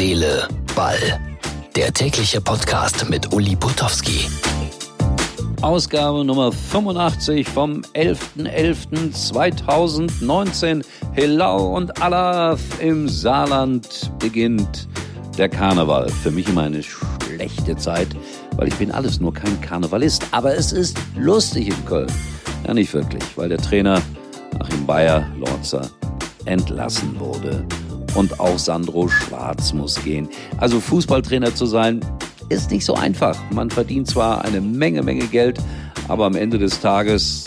Seele, Ball. Der tägliche Podcast mit Uli Putowski. Ausgabe Nummer 85 vom 11.11.2019. Hillau und Alaf im Saarland beginnt der Karneval. Für mich immer eine schlechte Zeit, weil ich bin alles nur kein Karnevalist. Aber es ist lustig in Köln. Ja, nicht wirklich, weil der Trainer Achim Bayer, Lorzer, entlassen wurde. Und auch Sandro Schwarz muss gehen. Also Fußballtrainer zu sein, ist nicht so einfach. Man verdient zwar eine Menge, Menge Geld, aber am Ende des Tages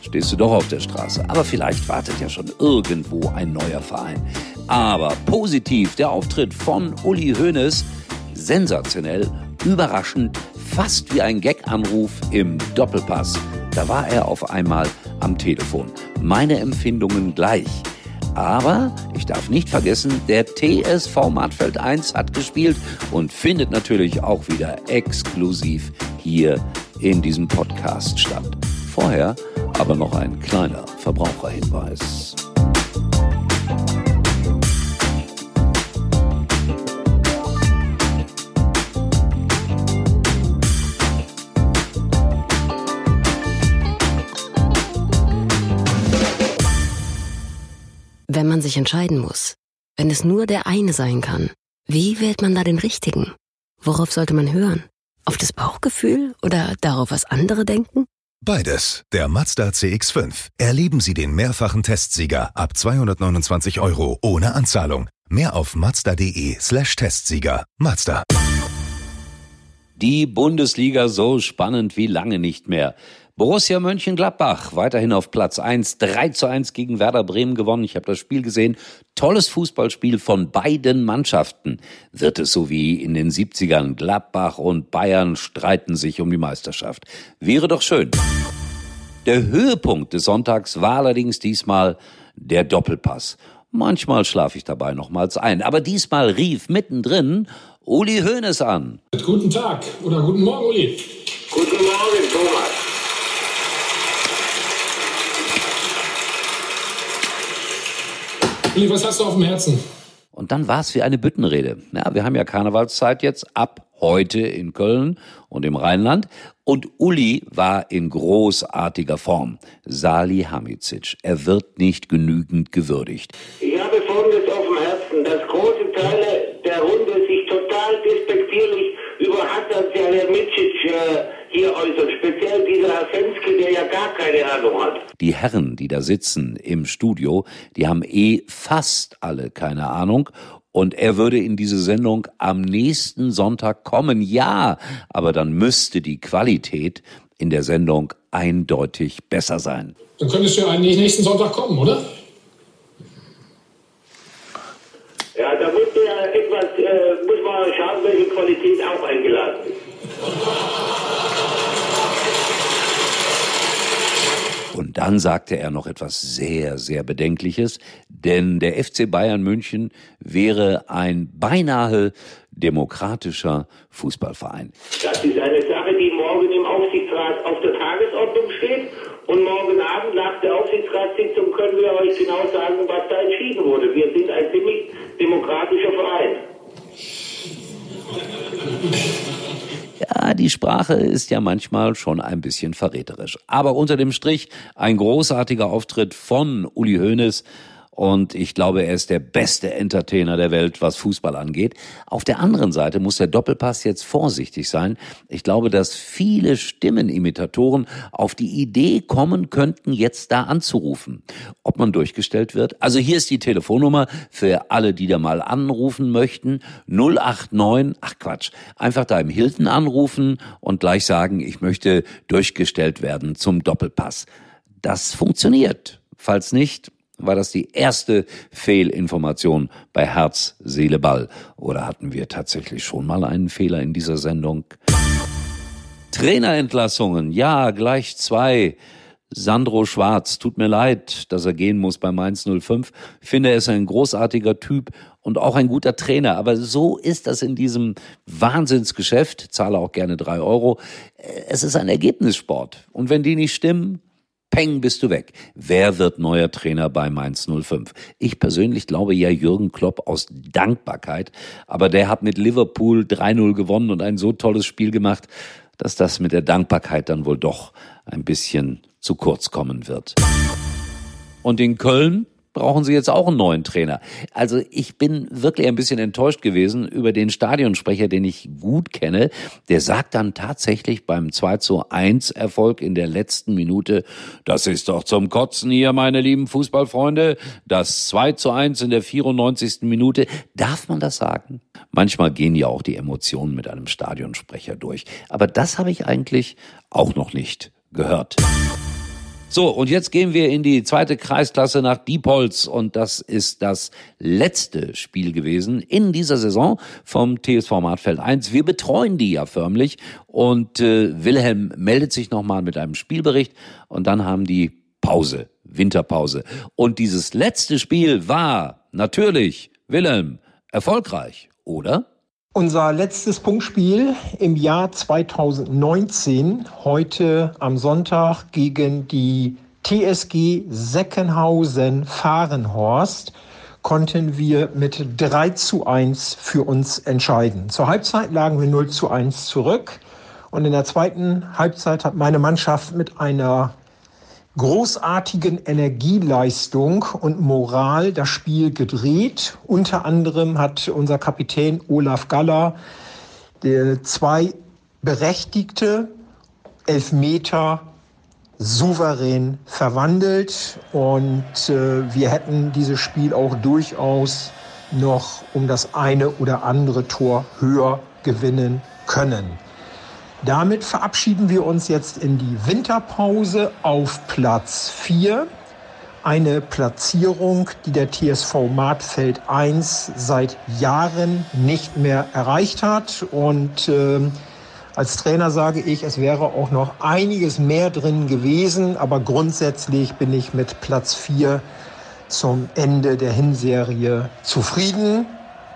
stehst du doch auf der Straße. Aber vielleicht wartet ja schon irgendwo ein neuer Verein. Aber positiv der Auftritt von Uli Hoeneß, sensationell, überraschend, fast wie ein Gag-Anruf im Doppelpass. Da war er auf einmal am Telefon. Meine Empfindungen gleich. Aber ich darf nicht vergessen, der TSV Mattfeld 1 hat gespielt und findet natürlich auch wieder exklusiv hier in diesem Podcast statt. Vorher aber noch ein kleiner Verbraucherhinweis. Sich entscheiden muss, wenn es nur der eine sein kann, wie wählt man da den richtigen? Worauf sollte man hören? Auf das Bauchgefühl oder darauf, was andere denken? Beides. Der Mazda CX5. Erleben Sie den mehrfachen Testsieger ab 229 Euro ohne Anzahlung. Mehr auf mazda.de slash Testsieger. Mazda. Die Bundesliga so spannend wie lange nicht mehr. Borussia Mönchengladbach weiterhin auf Platz 1, 3 zu 1 gegen Werder Bremen gewonnen. Ich habe das Spiel gesehen. Tolles Fußballspiel von beiden Mannschaften. Wird es so wie in den 70ern. Gladbach und Bayern streiten sich um die Meisterschaft. Wäre doch schön. Der Höhepunkt des Sonntags war allerdings diesmal der Doppelpass. Manchmal schlafe ich dabei nochmals ein, aber diesmal rief mittendrin Uli Hoeneß an. Guten Tag oder guten Morgen, Uli. Guten Morgen, Thomas. Uli, was hast du auf dem Herzen? Und dann war es wie eine Büttenrede. Ja, wir haben ja Karnevalszeit jetzt ab heute in Köln und im Rheinland. Und Uli war in großartiger Form. Sali Hamicic. Er wird nicht genügend gewürdigt. Ich habe Folgendes auf dem Herzen, dass große Teile der Runde sich total despektierlich über Hassan Salihamidzic äh, hier äußern. Speziell dieser Herr Fenske, der ja gar keine Ahnung hat. Die Herren, die da sitzen im Studio, die haben eh fast alle keine Ahnung. Und er würde in diese Sendung am nächsten Sonntag kommen, ja, aber dann müsste die Qualität in der Sendung eindeutig besser sein. Dann könntest du ja eigentlich nächsten Sonntag kommen, oder? Ja, da muss ja etwas, äh, muss man schauen, welche Qualität auch eingeladen ist. Und dann sagte er noch etwas sehr, sehr Bedenkliches, denn der FC Bayern München wäre ein beinahe demokratischer Fußballverein. Das ist eine Sache, die morgen im Aufsichtsrat auf der Tagesordnung steht. Und morgen Abend nach der Aufsichtsratssitzung können wir euch genau sagen, was da entschieden wurde. Wir sind ein ziemlich demokratischer Verein. Ja, die Sprache ist ja manchmal schon ein bisschen verräterisch. Aber unter dem Strich ein großartiger Auftritt von Uli Hoeneß. Und ich glaube, er ist der beste Entertainer der Welt, was Fußball angeht. Auf der anderen Seite muss der Doppelpass jetzt vorsichtig sein. Ich glaube, dass viele Stimmenimitatoren auf die Idee kommen könnten, jetzt da anzurufen. Ob man durchgestellt wird? Also hier ist die Telefonnummer für alle, die da mal anrufen möchten. 089, ach Quatsch, einfach da im Hilton anrufen und gleich sagen, ich möchte durchgestellt werden zum Doppelpass. Das funktioniert. Falls nicht, war das die erste Fehlinformation bei Herz, Seele, Ball? Oder hatten wir tatsächlich schon mal einen Fehler in dieser Sendung? Trainerentlassungen, ja, gleich zwei. Sandro Schwarz, tut mir leid, dass er gehen muss bei Mainz 05. Ich finde, er ist ein großartiger Typ und auch ein guter Trainer. Aber so ist das in diesem Wahnsinnsgeschäft. Zahle auch gerne drei Euro. Es ist ein Ergebnissport. Und wenn die nicht stimmen, Peng bist du weg. Wer wird neuer Trainer bei Mainz 05? Ich persönlich glaube ja Jürgen Klopp aus Dankbarkeit, aber der hat mit Liverpool 3-0 gewonnen und ein so tolles Spiel gemacht, dass das mit der Dankbarkeit dann wohl doch ein bisschen zu kurz kommen wird. Und in Köln brauchen sie jetzt auch einen neuen Trainer. Also ich bin wirklich ein bisschen enttäuscht gewesen über den Stadionsprecher, den ich gut kenne. Der sagt dann tatsächlich beim 2 zu 1 Erfolg in der letzten Minute, das ist doch zum Kotzen hier, meine lieben Fußballfreunde. Das 2 zu 1 in der 94. Minute. Darf man das sagen? Manchmal gehen ja auch die Emotionen mit einem Stadionsprecher durch. Aber das habe ich eigentlich auch noch nicht gehört. So, und jetzt gehen wir in die zweite Kreisklasse nach Diepholz und das ist das letzte Spiel gewesen in dieser Saison vom TSV Martfeld 1. Wir betreuen die ja förmlich und äh, Wilhelm meldet sich nochmal mit einem Spielbericht und dann haben die Pause, Winterpause. Und dieses letzte Spiel war natürlich, Wilhelm, erfolgreich, oder? Unser letztes Punktspiel im Jahr 2019, heute am Sonntag gegen die TSG Seckenhausen Fahrenhorst, konnten wir mit 3 zu 1 für uns entscheiden. Zur Halbzeit lagen wir 0 zu 1 zurück und in der zweiten Halbzeit hat meine Mannschaft mit einer großartigen Energieleistung und Moral das Spiel gedreht. Unter anderem hat unser Kapitän Olaf Galler zwei berechtigte Elfmeter souverän verwandelt und äh, wir hätten dieses Spiel auch durchaus noch um das eine oder andere Tor höher gewinnen können. Damit verabschieden wir uns jetzt in die Winterpause auf Platz 4. Eine Platzierung, die der TSV Martfeld 1 seit Jahren nicht mehr erreicht hat. Und äh, als Trainer sage ich, es wäre auch noch einiges mehr drin gewesen. Aber grundsätzlich bin ich mit Platz 4 zum Ende der Hinserie zufrieden.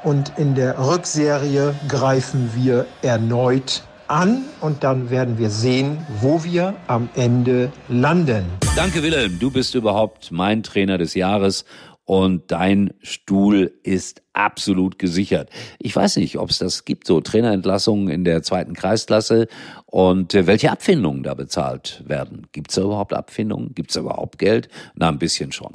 Und in der Rückserie greifen wir erneut an und dann werden wir sehen, wo wir am Ende landen. Danke, Wilhelm. Du bist überhaupt mein Trainer des Jahres und dein Stuhl ist absolut gesichert. Ich weiß nicht, ob es das gibt, so Trainerentlassungen in der zweiten Kreisklasse und äh, welche Abfindungen da bezahlt werden. Gibt es da überhaupt Abfindungen? Gibt es überhaupt Geld? Na, ein bisschen schon.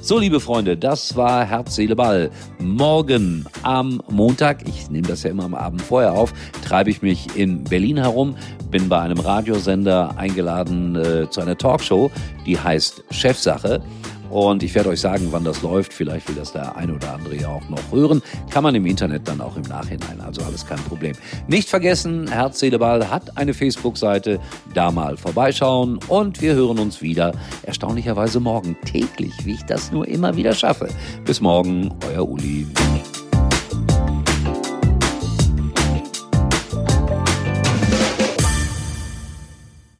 So, liebe Freunde, das war Herz, Seele, Ball. Morgen am Montag, ich nehme das ja immer am Abend vorher auf, treibe ich mich in Berlin herum, bin bei einem Radiosender eingeladen äh, zu einer Talkshow, die heißt Chefsache. Und ich werde euch sagen, wann das läuft. Vielleicht will das der eine oder andere ja auch noch hören. Kann man im Internet dann auch im Nachhinein. Also alles kein Problem. Nicht vergessen, Herz, Seele, Ball hat eine Facebook-Seite. Da mal vorbeischauen. Und wir hören uns wieder. Erstaunlicherweise morgen täglich, wie ich das nur immer wieder schaffe. Bis morgen, euer Uli.